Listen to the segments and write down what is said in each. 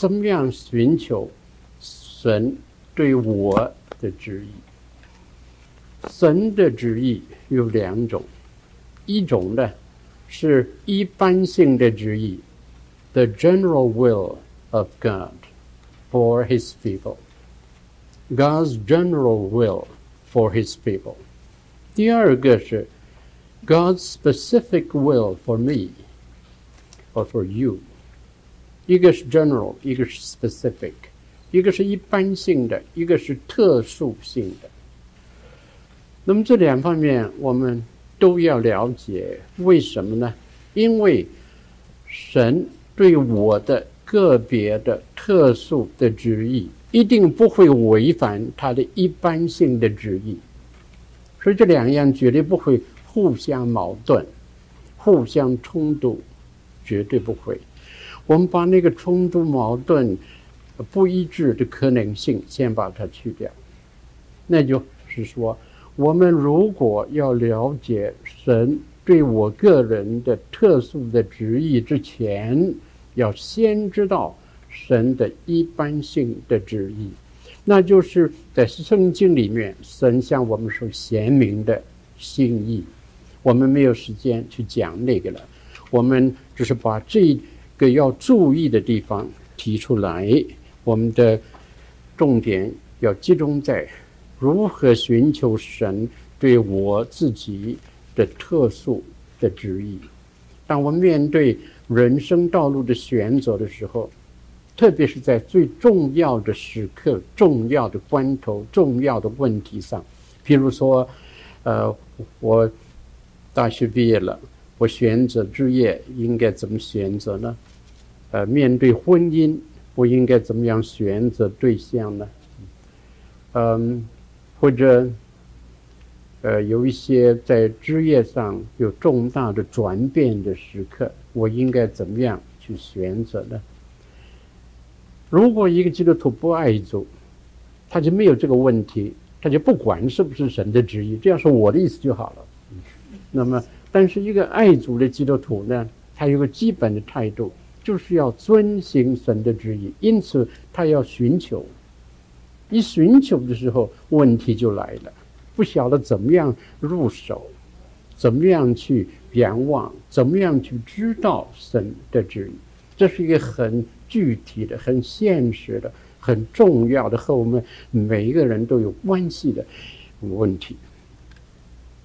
怎么样寻求神对我的旨意？神的旨意有两种，一种呢是一般性的旨意，the general will of God for His people。God's general will for His people。第二个是 God's specific will for me or for you。 一个是 general，一个是 specific，一个是一般性的，一个是特殊性的。那么这两方面我们都要了解，为什么呢？因为神对我的个别的特殊的旨意，一定不会违反他的一般性的旨意，所以这两样绝对不会互相矛盾、互相冲突，绝对不会。我们把那个冲突、矛盾、不一致的可能性先把它去掉。那就是说，我们如果要了解神对我个人的特殊的旨意之前，要先知道。神的一般性的旨意，那就是在圣经里面，神向我们说显明的心意。我们没有时间去讲那个了，我们只是把这个要注意的地方提出来。我们的重点要集中在如何寻求神对我自己的特殊的旨意。当我面对人生道路的选择的时候，特别是在最重要的时刻、重要的关头、重要的问题上，譬如说，呃，我大学毕业了，我选择职业应该怎么选择呢？呃，面对婚姻，我应该怎么样选择对象呢？嗯，或者，呃，有一些在职业上有重大的转变的时刻，我应该怎么样去选择呢？如果一个基督徒不爱主，他就没有这个问题，他就不管是不是神的旨意，这样说我的意思就好了。那么，但是一个爱主的基督徒呢，他有个基本的态度，就是要遵行神的旨意，因此他要寻求。一寻求的时候，问题就来了，不晓得怎么样入手，怎么样去仰望，怎么样去知道神的旨意，这是一个很。具体的、很现实的、很重要的，和我们每一个人都有关系的问题。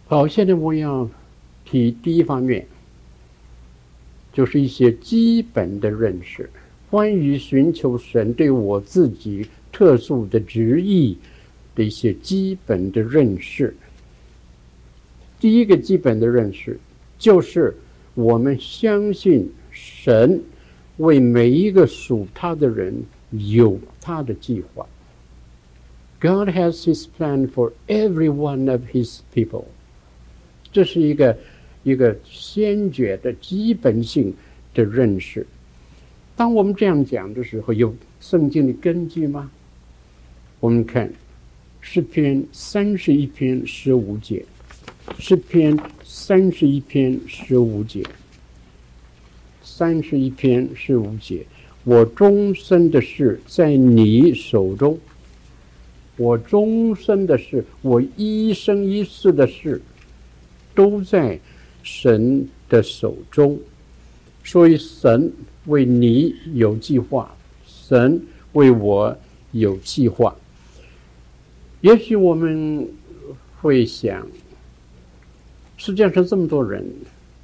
好，现在我要提第一方面，就是一些基本的认识，关于寻求神对我自己特殊的旨意的一些基本的认识。第一个基本的认识就是我们相信神。为每一个属他的人有他的计划。God has His plan for every one of His people。这是一个一个先决的基本性的认识。当我们这样讲的时候，有圣经的根据吗？我们看诗篇三十一篇十五节，诗篇三十一篇十五节。三十一篇十五节，我终身的事在你手中。我终身的事，我一生一世的事，都在神的手中。所以神为你有计划，神为我有计划。也许我们会想，世界上这么多人。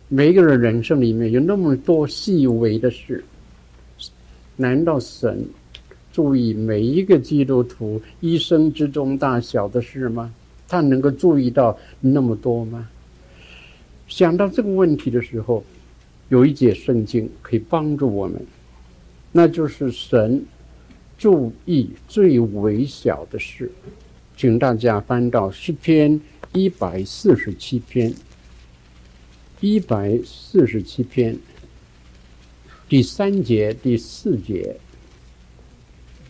每一个人人生里面有那么多细微的事，难道神注意每一个基督徒一生之中大小的事吗？他能够注意到那么多吗？想到这个问题的时候，有一节圣经可以帮助我们，那就是神注意最微小的事。请大家翻到诗篇一百四十七篇。一百四十七篇第三节、第四节，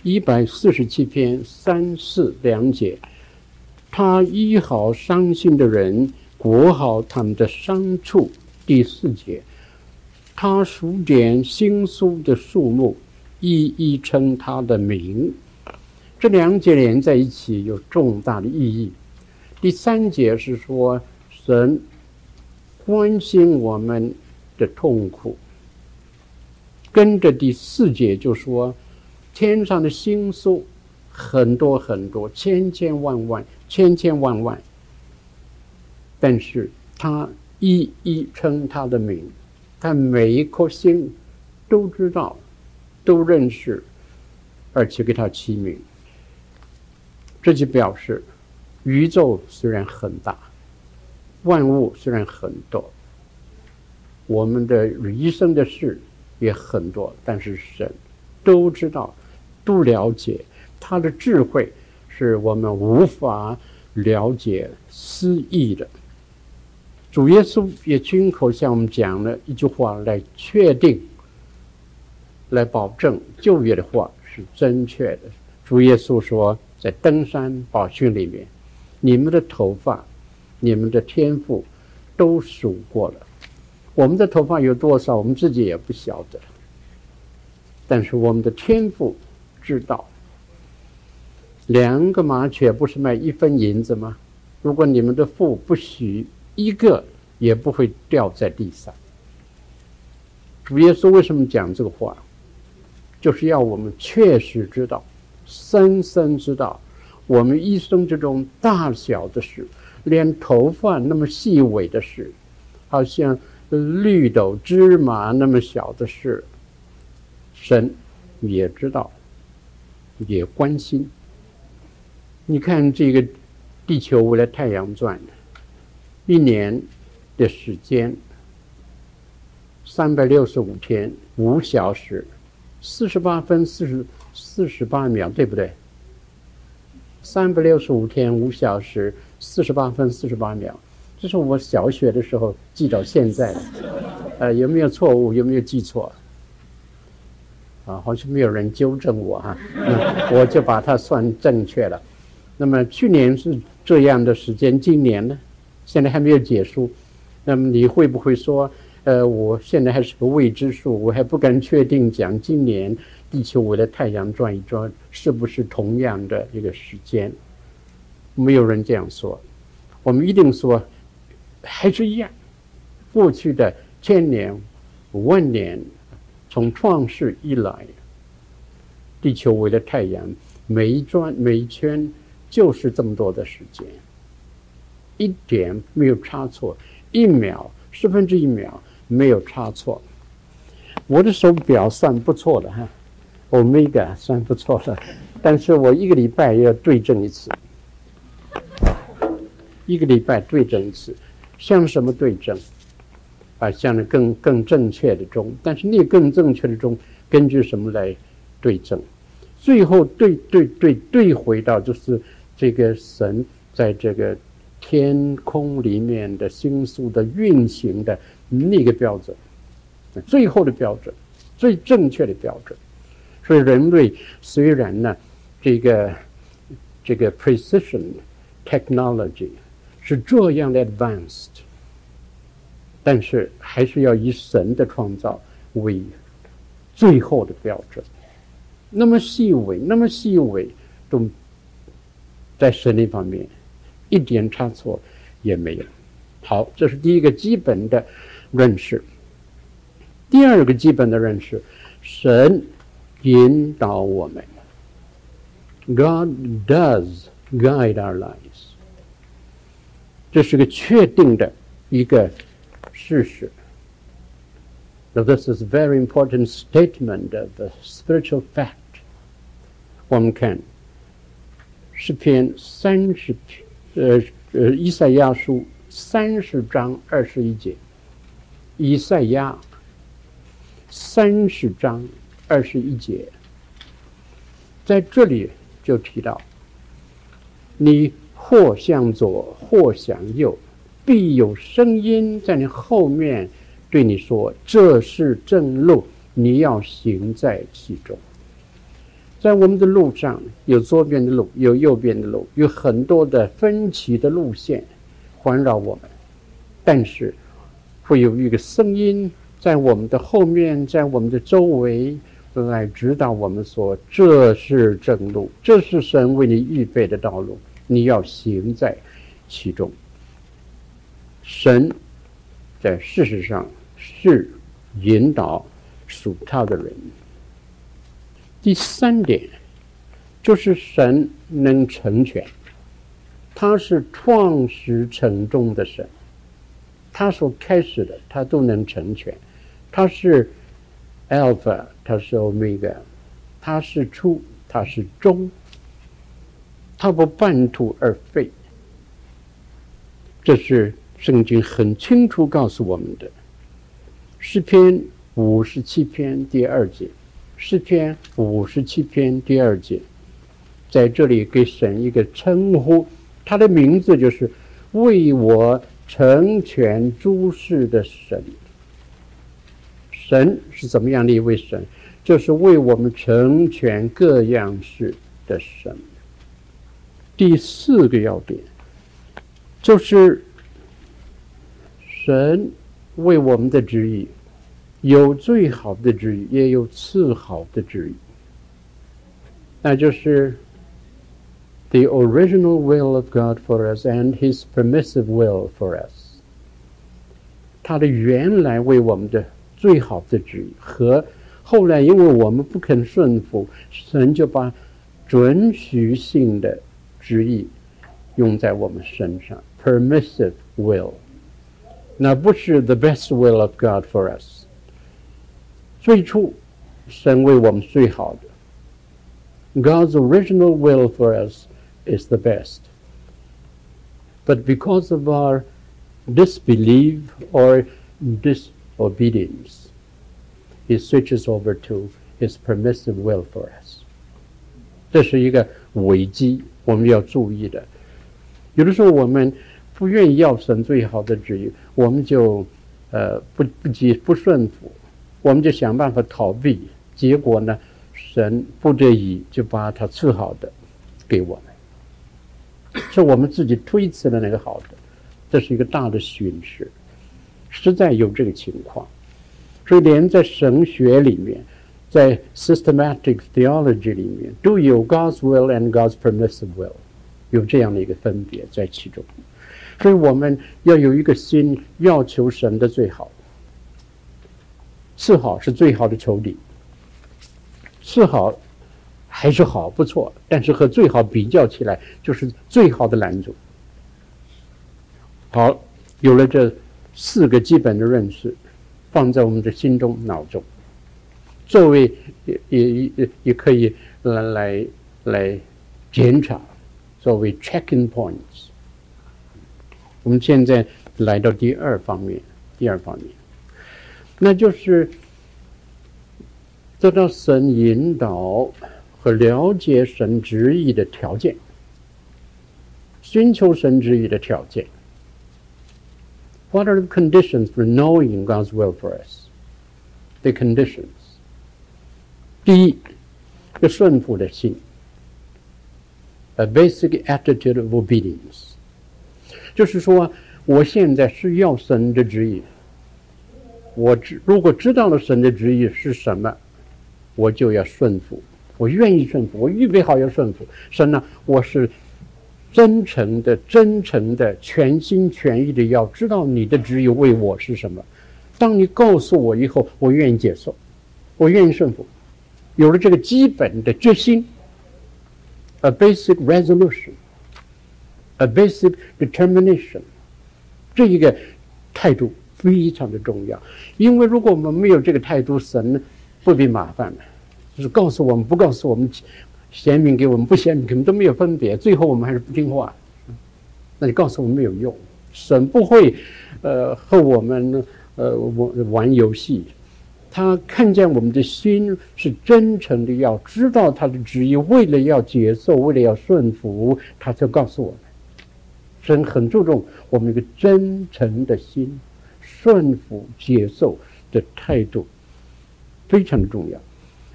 一百四十七篇三四两节，他医好伤心的人，裹好他们的伤处。第四节，他数点新蔬的树木，一一称他的名。这两节连在一起有重大的意义。第三节是说神关心我们的痛苦，跟着第四节就说天上的星宿很多很多，千千万万，千千万万，但是他一一称他的名，他每一颗星都知道，都认识，而且给他起名。这就表示，宇宙虽然很大，万物虽然很多，我们的一生的事也很多，但是神都知道，都了解，他的智慧是我们无法了解思议的。主耶稣也亲口向我们讲了一句话来确定，来保证旧约的话是正确的。主耶稣说。在登山宝训里面，你们的头发，你们的天赋都数过了。我们的头发有多少，我们自己也不晓得。但是我们的天赋知道。两个麻雀不是卖一分银子吗？如果你们的父不许一个，也不会掉在地上。主耶稣为什么讲这个话？就是要我们确实知道。深深知道，我们一生之中大小的事，连头发那么细微的事，好像绿豆芝麻那么小的事，神也知道，也关心。你看这个地球围着太阳转，一年的时间，三百六十五天，五小时，四十八分四十。四十八秒，对不对？三百六十五天，五小时，四十八分，四十八秒，这是我小学的时候记到现在的。呃，有没有错误？有没有记错？啊，好像没有人纠正我哈，嗯，我就把它算正确了。那么去年是这样的时间，今年呢？现在还没有结束。那么你会不会说，呃，我现在还是个未知数，我还不敢确定讲今年。地球围着太阳转一转，是不是同样的一个时间？没有人这样说。我们一定说，还是一样。过去的千年、万年，从创世以来，地球围着太阳每一转每一圈，就是这么多的时间，一点没有差错，一秒十分之一秒没有差错。我的手表算不错的哈。Omega 算不错的，但是我一个礼拜要对正一次，一个礼拜对正一次，像什么对正？啊，向着更更正确的钟，但是那更正确的钟根据什么来对正？最后对对对对回到就是这个神在这个天空里面的星宿的运行的那个标准，最后的标准，最正确的标准。所以人类虽然呢，这个这个 precision technology 是这样的 advanced，但是还是要以神的创造为最后的标准。那么细微，那么细微，都在神那方面一点差错也没有。好，这是第一个基本的认识。第二个基本的认识，神。引导我们，God does guide our lives。这是个确定的一个事实。Now this is a very important statement of the spiritual fact。我们看诗篇三十篇， 呃呃，以赛亚书三十章二十一节，以赛亚三十章。二十一节，在这里就提到，你或向左，或向右，必有声音在你后面对你说：“这是正路，你要行在其中。”在我们的路上，有左边的路，有右边的路，有很多的分歧的路线环绕我们，但是会有一个声音在我们的后面，在我们的周围。来指导我们说，这是正路，这是神为你预备的道路，你要行在其中。神在事实上是引导属他的人。第三点就是神能成全，他是创始成终的神，他所开始的他都能成全，他是。Alpha，他是 Omega，他是初，他是终，他不半途而废。这是圣经很清楚告诉我们的。诗篇五十七篇第二节，诗篇五十七篇第二节，在这里给神一个称呼，他的名字就是为我成全诸事的神。神是怎么样的一位神？就是为我们成全各样事的神。第四个要点，就是神为我们的旨意有最好的旨意，也有次好的旨意。那就是 the original will of God for us and His permissive will for us。他的原来为我们的。最好的旨意和后来，因为我们不肯顺服，神就把准许性的旨意用在我们身上，permissive will，那不是 the best will of God for us。 最初，神为我们最好的，God's original will for us is the best。But because of our disbelief or dis obedience, he switches over to his permissive will for us。这是一个危机，我们要注意的。有的时候我们不愿意要神最好的旨意，我们就呃不不接不顺服， 我们就想办法逃避，结果呢，神不得已就把他最好的给我们，是我们自己推辞了那个好的，这是一个大的损失。实在有这个情况，所以连在神学里面，在 systematic theology 里面，都有 God's will and God's permissive will，有这样的一个分别在其中。所以我们要有一个心，要求神的最好，次好是最好的仇敌，次好还是好不错，但是和最好比较起来，就是最好的拦阻。好，有了这。四个基本的认识，放在我们的心中、脑中，作为也也也也可以来来来检查，作为 checking points。我们现在来到第二方面，第二方面，那就是得到神引导和了解神旨意的条件，寻求神旨意的条件。What are the conditions for knowing God's will for us? The conditions. 第一，个顺服的心，a basic attitude of obedience，就是说，我现在是要神的旨意，我知如果知道了神的旨意是什么，我就要顺服，我愿意顺服，我预备好要顺服。神呢，我是。真诚的、真诚的、全心全意的，要知道你的旨意为我是什么。当你告诉我以后，我愿意接受，我愿意顺服。有了这个基本的决心，a basic resolution，a basic determination，这一个态度非常的重要。因为如果我们没有这个态度，神不必麻烦了，就是告诉我们，不告诉我们。显明给我们，不显明给我们都没有分别，最后我们还是不听话，那你告诉我们没有用，神不会，呃，和我们呃玩玩游戏，他看见我们的心是真诚的，要知道他的旨意，为了要接受，为了要顺服，他就告诉我们，神很注重我们一个真诚的心，顺服接受的态度，非常重要。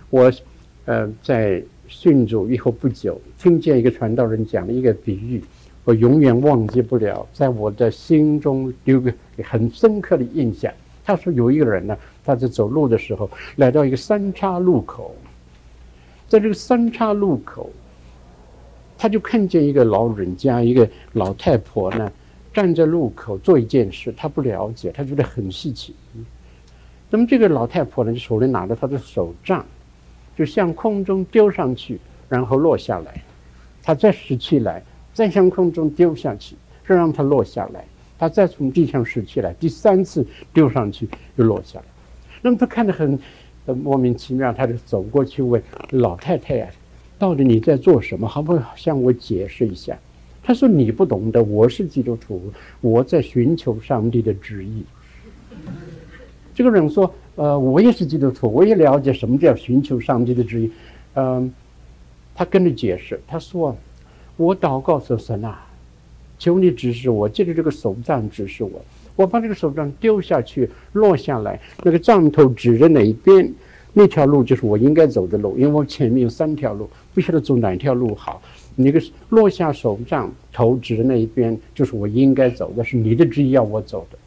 我呃在。信主以后不久，听见一个传道人讲了一个比喻，我永远忘记不了，在我的心中留个很深刻的印象。他说有一个人呢，他在走路的时候来到一个三岔路口，在这个三岔路口，他就看见一个老人家，一个老太婆呢，站在路口做一件事，他不了解，他觉得很稀奇。那么这个老太婆呢，手里拿着她的手杖，就向空中丢上去，然后落下来。她再拾起来，再向空中丢下去，再让它落下来。她再从地上拾起来，第三次丢上去又落下来。那么他看得很，很莫名其妙，他就走过去问老太太呀：“到底你在做什么？好不好向我解释一下？”他说：“你不懂的，我是基督徒，我在寻求上帝的旨意。”这个人说：“呃，我也是基督徒，我也了解什么叫寻求上帝的旨意。”嗯，他跟着解释，他说：“我祷告说神啊。”求你指示我，借着这个手杖指示我。我把这个手杖丢下去，落下来，那个杖头指着哪一边，那条路就是我应该走的路。因为我前面有三条路，不晓得走哪条路好。那个落下手杖头指的那一边，就是我应该走的，是你的旨意要我走的。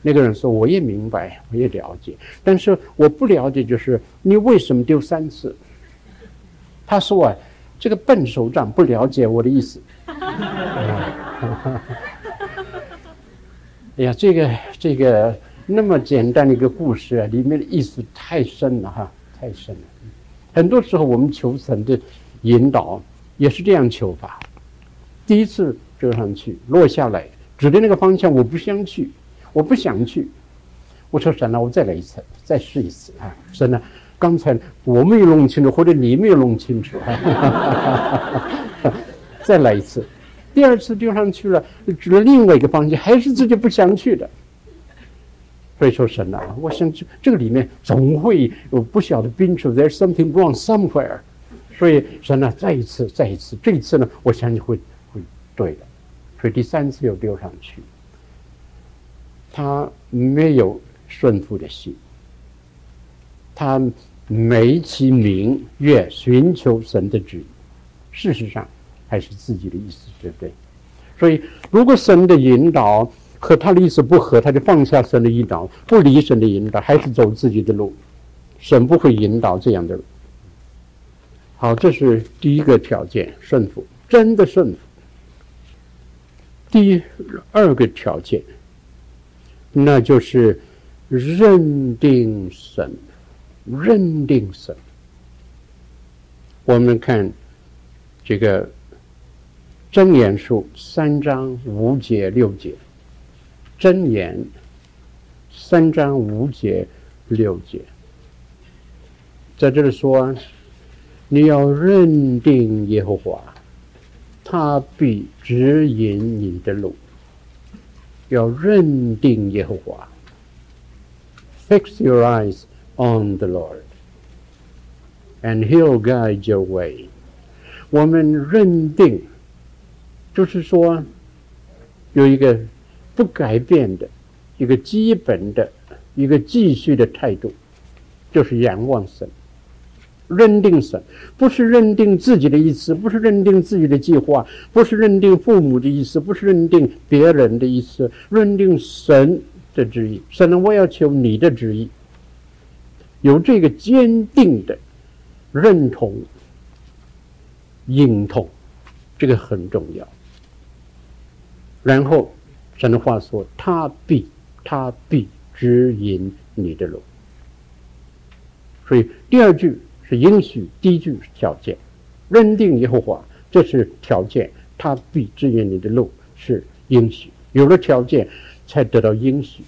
那个人说：“我也明白，我也了解，但是我不了解，就是你为什么丢三次？”他说：“啊，这个笨手杖不了解我的意思。”哎呀，这个这个那么简单的一个故事啊，里面的意思太深了哈，太深了。很多时候我们求神的引导也是这样求法：第一次丢上去，落下来，指的那个方向我不想去，我不想去。我说神呐，我再来一次，再试一次啊！神呐，刚才我没有弄清楚，或者你没有弄清楚，再来一次。第二次丢上去了，指了另外一个方向，还是自己不想去的。所以说神啊，我想这这个里面总会有不晓得冰处，there's something wrong somewhere。所以神呢，再一次，再一次，这一次呢，我相信会会对的。所以第三次又丢上去，他没有顺服的心，他美其名曰寻求神的旨意，事实上。还是自己的意思，对不对？所以，如果神的引导和他的意思不合，他就放下神的引导，不理神的引导，还是走自己的路。神不会引导这样的路。好，这是第一个条件，顺服，真的顺服。第二个条件，那就是认定神，认定神。我们看这个。真言书三章五节六节，真言三章五节六节，在这里说，你要认定耶和华，他必指引你的路。要认定耶和华，Fix your eyes on the Lord, and He'll guide your way。我们认定。就是说，有一个不改变的、一个基本的、一个继续的态度，就是仰望神、认定神，不是认定自己的意思，不是认定自己的计划，不是认定父母的意思，不是认定别人的意思，认定神的旨意。神呢，我要求你的旨意，有这个坚定的认同、认同，这个很重要。然后，神的话说：“他必，他必指引你的路。”所以第二句是应许，第一句条件。认定耶和华，这是条件；他必指引你的路是应许。有了条件，才得到应许。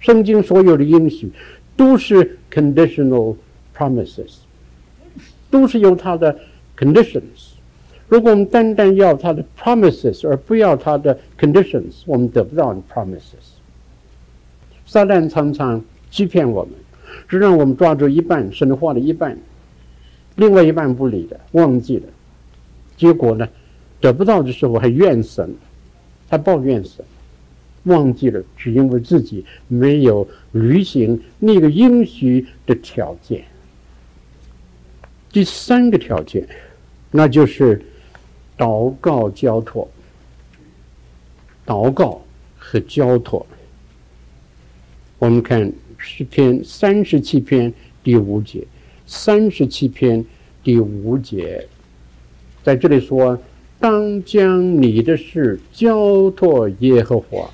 圣经所有的应许都是 conditional promises，都是有它的 conditions。如果我们单单要他的 promises 而不要他的 conditions，我们得不到 promises。撒旦常常欺骗我们，只让我们抓住一半神的话的一半，另外一半不理的，忘记了。结果呢，得不到的时候还怨神，还抱怨神，忘记了是因为自己没有履行那个应许的条件。第三个条件，那就是。祷告交托，祷告和交托。我们看十篇三十七篇第五节，三十七篇第五节，在这里说：“当将你的事交托耶和华，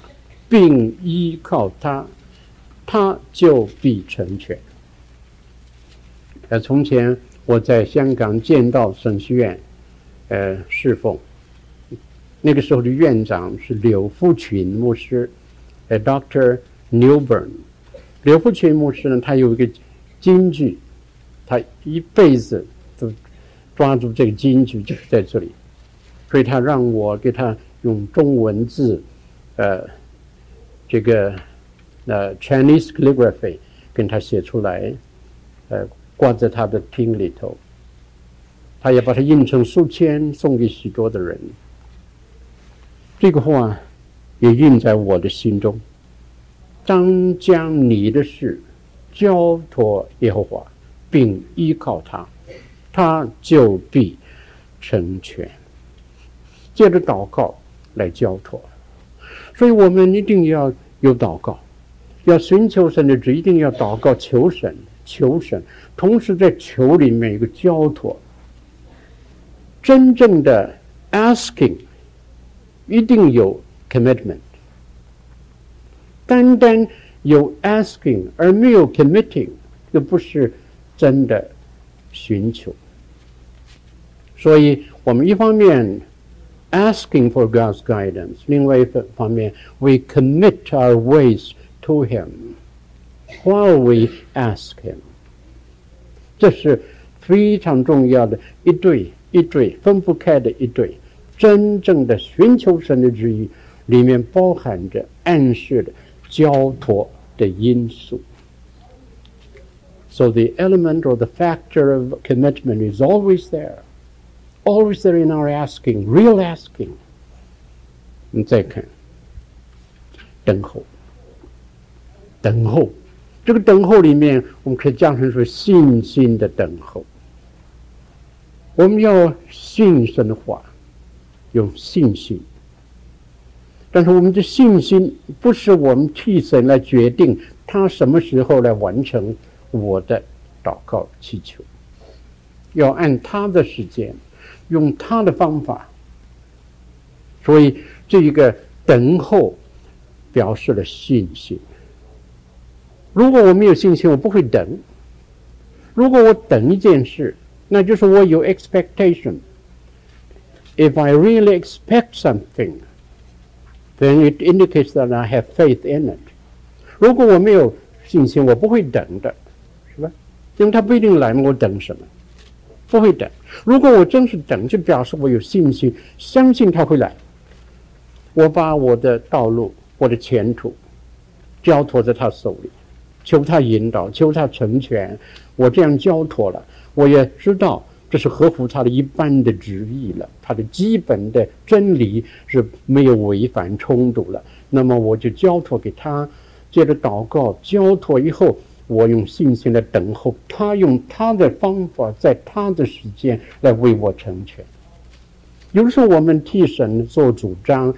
并依靠他，他就必成全。”呃，从前我在香港建道省学院，呃，侍奉，那个时候的院长是柳福群牧师，呃，Doctor Newburn。刘福群牧师呢，他有一个京剧，他一辈子都抓住这个京剧，就是在这里，所以他让我给他用中文字，呃，这个呃 Chinese calligraphy 跟他写出来，呃。挂在他的厅里头，他也把它印成书签送给许多的人。这个话也印在我的心中。当将你的事交托耶和华，并依靠他，他就必成全。借着祷告来交托，所以我们一定要有祷告，要寻求神的旨，一定要祷告求神。求神，同时在求里面有个交托。真正的 asking 一定有 commitment，单单有 asking 而没有 committing，这不是真的寻求。所以我们一方面 asking for God's guidance，另外一方面 we commit our ways to Him。While we ask him，这是非常重要的一对一对分不开的一对，真正的寻求神的旨意里面包含着暗示的交托的因素。So the element or the factor of commitment is always there, always there in our asking, real asking。你再看，等候，等候。这个等候里面，我们可以讲成说信心的等候。我们要信神的话，有信心。但是我们的信心不是我们替神来决定他什么时候来完成我的祷告祈求，要按他的时间，用他的方法。所以这一个等候表示了信心。如果我没有信心，我不会等。如果我等一件事，那就是我有 expectation。If I really expect something, then it indicates that I have faith in it。如果我没有信心，我不会等的，是吧？因为他不一定来，我等什么？不会等。如果我真是等，就表示我有信心，相信他会来。我把我的道路、我的前途交托在他手里。求他引导，求他成全。我这样交托了，我也知道这是合乎他的一般的旨意了。他的基本的真理是没有违反冲突了。那么我就交托给他，接着祷告，交托以后，我用信心来等候他，用他的方法，在他的时间来为我成全。有时候我们替神做主张，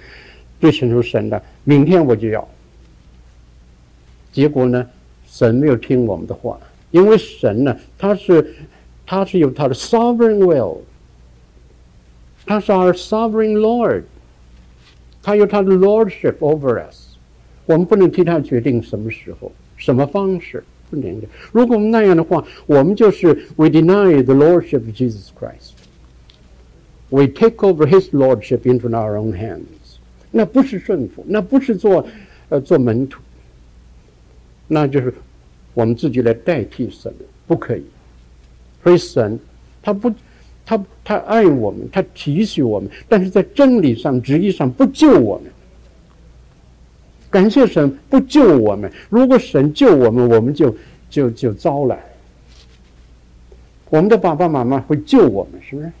对神说神的，明天我就要。结果呢？神没有听我们的话，因为神呢，他是他是有他的 sovereign will，他是 our sovereign Lord，他有他的 lordship over us，我们不能替他决定什么时候、什么方式，不能的。如果我们那样的话，我们就是 we deny the lordship of Jesus Christ，we take over His lordship into our own hands，那不是顺服，那不是做呃做门徒。那就是我们自己来代替神，不可以。 所以神他不，他他爱我们，他提醒我们，但是在真理上、旨意上不救我们。感谢神不救我们，如果神救我们，我们就就就糟了。我们的爸爸妈妈会救我们，是不是？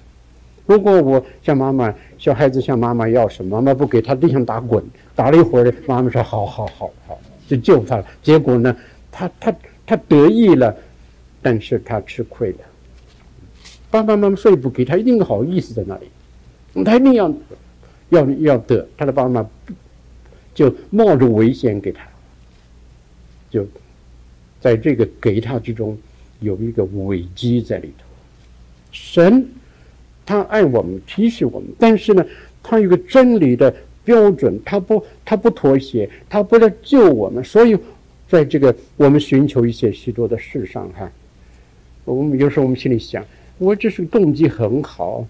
如果我向妈妈，小孩子向妈妈要什么，妈妈不给他，地上打滚，打了一会儿，妈妈说：“好好好好。”就救他了，结果呢，他他他得意了，但是他吃亏了。爸爸妈妈说不给他，一定好意思在那里，他一定要要要得，他的爸妈妈就冒着危险给他，就在这个给他之中有一个危机在里头。神他爱我们，提示我们，但是呢，他有个真理的标准，他不他不妥协，他不来救我们。所以，在这个我们寻求一些许多的事上，哈，我们有时候我们心里想，我这是动机很好，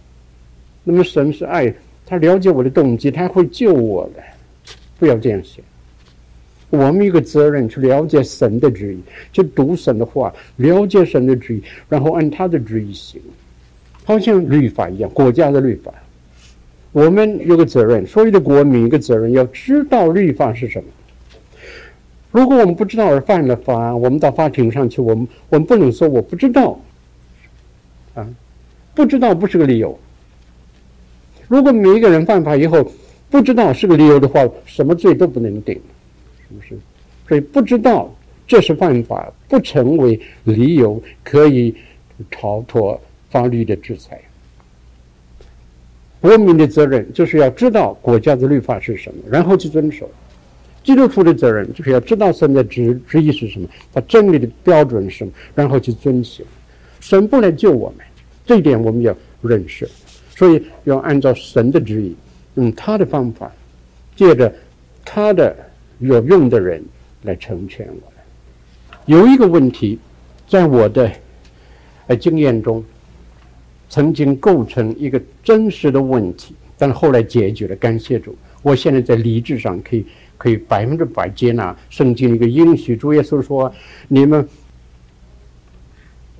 那么神是爱，他了解我的动机，他会救我的，不要这样想。我们有个责任去了解神的旨意，去读神的话，了解神的旨意，然后按他的旨意行，好像律法一样，国家的律法。我们有个责任，所有的国民一个责任，要知道律法是什么。如果我们不知道而犯了法，我们到法庭上去，我们我们不能说我不知道，啊，不知道不是个理由。如果每一个人犯法以后不知道是个理由的话，什么罪都不能定。是不是，所以不知道这是犯法，不成为理由可以逃脱法律的制裁。国民的责任就是要知道国家的律法是什么，然后去遵守；基督徒的责任就是要知道神的旨旨意是什么，他真理的标准是什么，然后去遵行。神不来救我们，这一点我们要认识，所以要按照神的旨意，用他的方法，借着他的。有用的人来成全我们。有一个问题，在我的呃经验中，曾经构成一个真实的问题，但后来解决了。感谢主，我现在在理智上可以可以百分之百接纳圣经一个应许。主耶稣说：“你们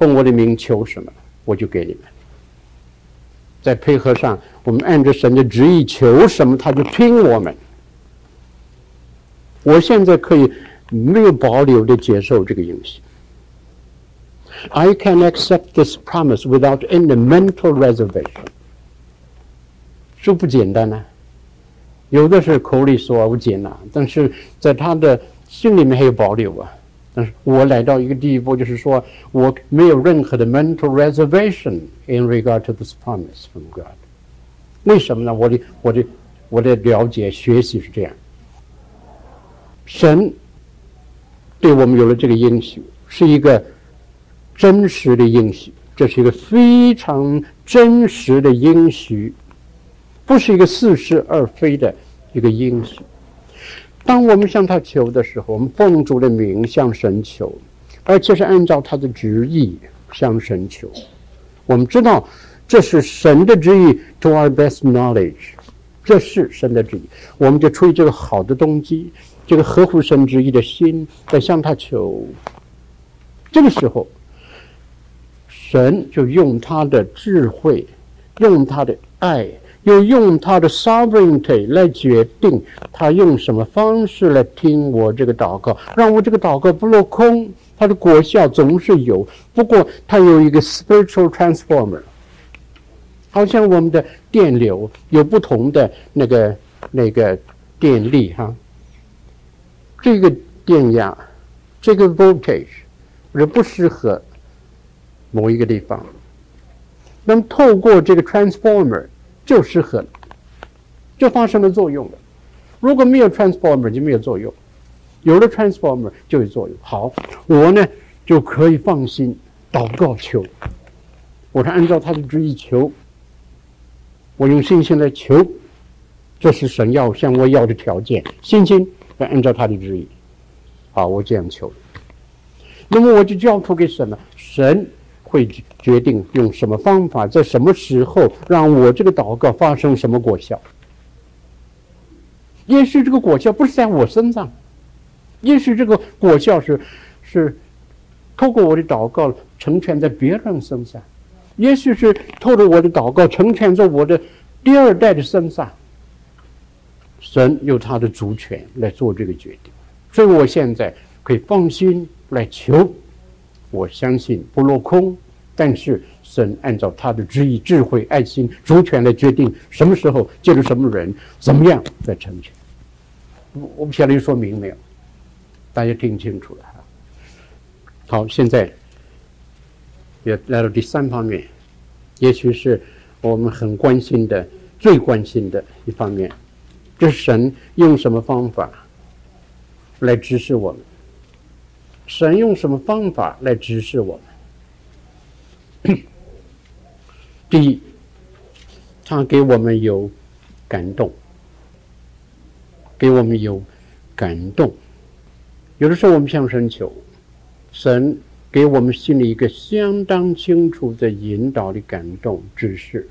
奉我的名求什么，我就给你们。”再配合上，我们按着神的旨意求什么，他就听我们。我现在可以没有保留的接受这个应许。I can accept this promise without any mental reservation。说不简单呢、有的是口里说我接纳，但是在他的心里面还有保留啊。但是我来到一个地步，就是说我没有任何的 mental reservation in regard to this promise from God。为什么呢？我的我的我的了解学习是这样。神对我们有了这个应许，是一个真实的应许，这是一个非常真实的应许，不是一个似是而非的一个应许。当我们向他求的时候，我们奉主的名向神求，而且是按照他的旨意向神求。我们知道这是神的旨意，to our best knowledge，这是神的旨意，我们就出于这个好的动机。这个合乎神旨意的心在向他求，这个时候，神就用他的智慧，用他的爱，又用他的 sovereignty 来决定他用什么方式来听我这个祷告，让我这个祷告不落空。他的果效总是有，不过他有一个 spiritual transformer，好像我们的电流有不同的那个那个电力哈。这个电压，这个 voltage，而不适合某一个地方。那么透过这个 transformer 就适合了，就发生了作用了。如果没有 transformer 就没有作用，有了 transformer 就有作用。好，我呢就可以放心祷告求，我是按照他的旨意求，我用信心来求，这是神要向我要的条件，信心。要按照他的旨意，好，我这样求。那么我就交托给神了，神会决定用什么方法，在什么时候让我这个祷告发生什么果效。也许这个果效不是在我身上，也许这个果效是是透过我的祷告成全在别人身上，也许是透过我的祷告成全在我的第二代的身上。神有他的主权来做这个决定，所以我现在可以放心来求，我相信不落空。但是神按照他的旨意、智慧、爱心、主权来决定什么时候借助什么人怎么样来成全。我我不晓得说明没有，大家听清楚了哈。好，现在也来到第三方面，也许是我们很关心的、最关心的一方面。就是神用什么方法来指示我们？神用什么方法来指示我们？第一，他给我们有感动，给我们有感动。有的时候我们向神求，神给我们心里一个相当清楚的引导的感动指示。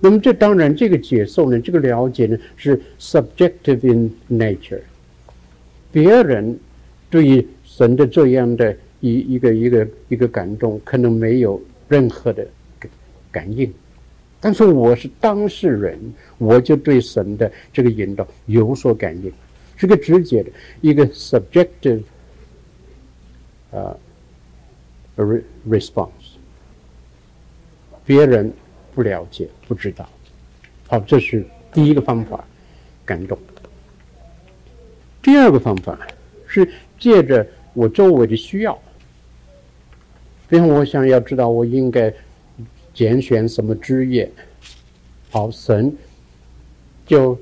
那么这当然，这个接受呢，这个了解呢，是 subjective in nature。别人对于神的这样的一一个一个一个感动，可能没有任何的感感应，但是我是当事人，我就对神的这个引导有所感应，是个直接的一个 subjective 啊、response。别人。不了解，不知道，好，这是第一个方法，感动。第二个方法是借着我周围的需要，比如我想要知道我应该拣选什么职业，好，神就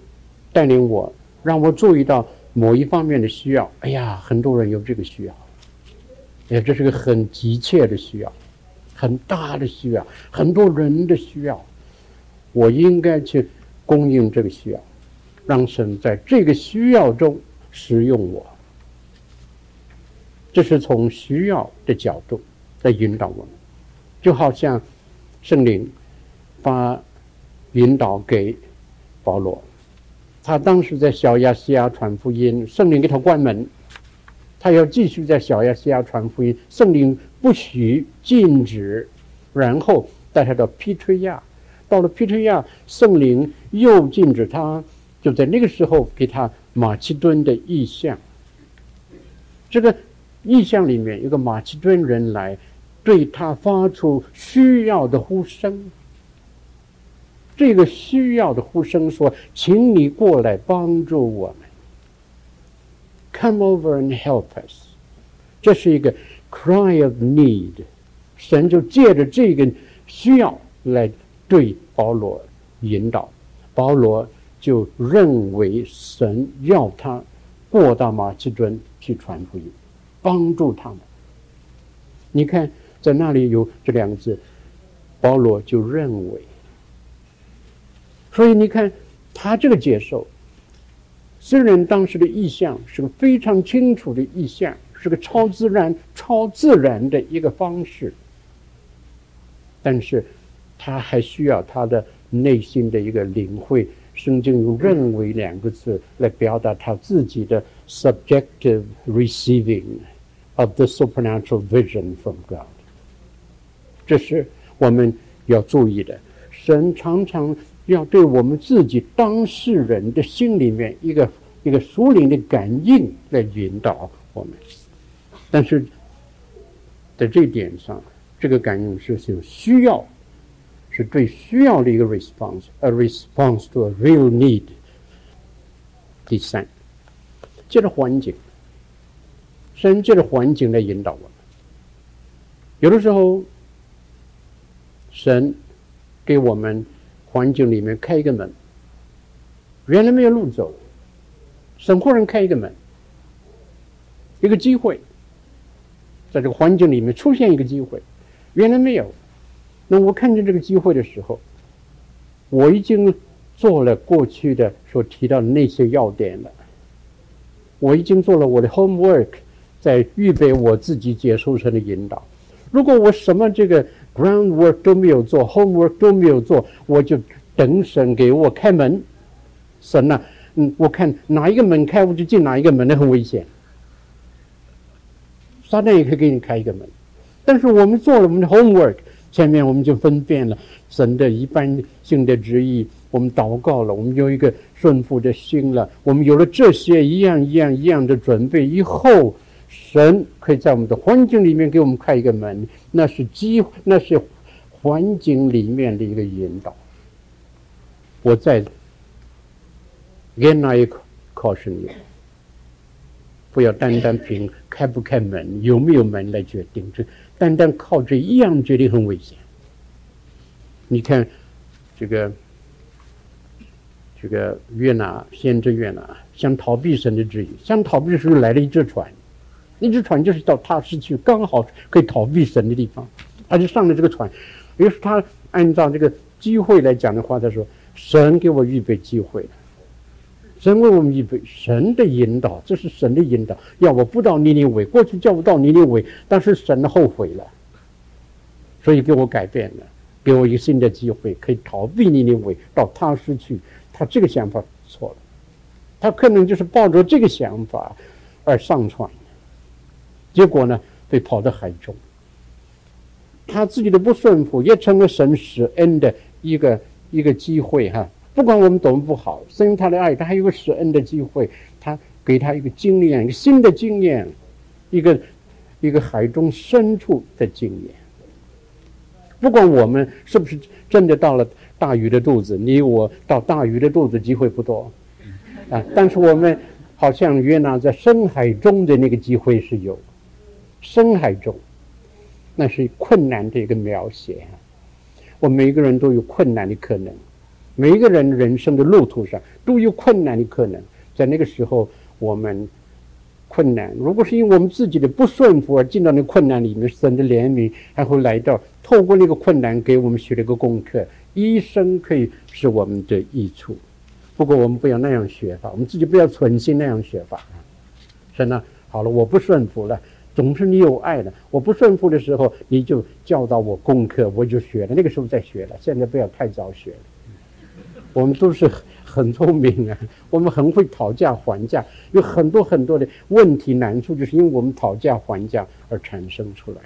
带领我，让我注意到某一方面的需要。哎呀，很多人有这个需要，哎，这是个很急切的需要。很大的需要，很多人的需要，我应该去供应这个需要，让神在这个需要中使用我。这是从需要的角度来引导我们，就好像圣灵发引导给保罗，他当时在小亚细亚传福音，圣灵给他关门，他要继续在小亚细亚传福音，圣灵。不许禁止，然后带他到庇推亚，到了庇推亚，圣灵又禁止他，就在那个时候给他马其顿的异象。这个异象里面有个马其顿人来对他发出需要的呼声。这个需要的呼声说：“请你过来帮助我们，Come over and help us。”这是一个。Cry of need，神就借着这个需要来对保罗引导，保罗就认为神要他过到马其顿去传福音，帮助他们。你看，在那里有这两个字，保罗就认为。所以你看，他这个接受，虽然当时的意象是个非常清楚的意象。是个超自然、超自然的一个方式，但是他还需要他的内心的一个领会。圣经用“认为”两个字来表达他自己的 subjective receiving of the supernatural vision from God。这是我们要注意的。神常常要对我们自己当事人的心里面一个一个属灵的感应来引导我们。但是，在这点上，这个感应是有需要，是对需要的一个 response，a response to a real need。第三，借着环境，神借着环境来引导我们。有的时候，神给我们环境里面开一个门，原来没有路走，神忽然开一个门，一个机会。在这个环境里面出现一个机会，原来没有。那我看见这个机会的时候，我已经做了过去的所提到的那些要点了。我已经做了我的 homework，在预备我自己接受神的引导。如果我什么这个 groundwork 都没有做，homework 都没有做，我就等神给我开门。神呐，嗯，我看哪一个门开，我就进哪一个门，那很危险。撒旦也可以给你开一个门，但是我们做了我们的 homework，前面我们就分辨了神的一般性的旨意，我们祷告了，我们有一个顺服的心了，我们有了这些一样一样一样的准备以后，神可以在我们的环境里面给我们开一个门，那是机，那是环境里面的一个引导。我再 again I caution you。不要单单凭开不开门、有没有门来决定，这单单靠这一样决定很危险。你看，这个这个越南先知越南想逃避神的旨意，想逃避的时候来了一只船，那只船就是到他失去刚好可以逃避神的地方，他就上了这个船。于是他按照这个机会来讲的话，他说：“神给我预备机会，神为我们预备神的引导，这是神的引导。要我不到尼尼微，过去叫不到尼尼微，但是神后悔了，所以给我改变了，给我一个新的机会，可以逃避尼尼微，到他失去。他这个想法错了，他可能就是抱着这个想法而上船。”结果呢，被抛到海中。他自己的不顺服，也成了神施恩的一个一个机会哈。不管我们多么不好，神他的爱，他还有个施恩的机会，他给他一个经验，一个新的经验，一个一个海中深处的经验。不管我们是不是真的到了大鱼的肚子，你我到大鱼的肚子机会不多啊，但是我们好像约拿在深海中的那个机会是有。深海中，那是困难的一个描写。我每一个人都有困难的可能，每一个人人生的路途上都有困难的可能。在那个时候，我们困难，如果是因为我们自己的不顺服而进到那困难里面，神的怜悯还会来到，透过那个困难给我们学了一个功课，一生可以是我们的益处。不过我们不要那样学法，我们自己不要存心那样学法。神呢，好了，我不顺服了。总是你有爱的，我不顺服的时候，你就教导我功课，我就学了。那个时候在学了，现在不要太早学了。我们都是很聪明啊，我们很会讨价还价，有很多很多的问题难处，就是因为我们讨价还价而产生出来。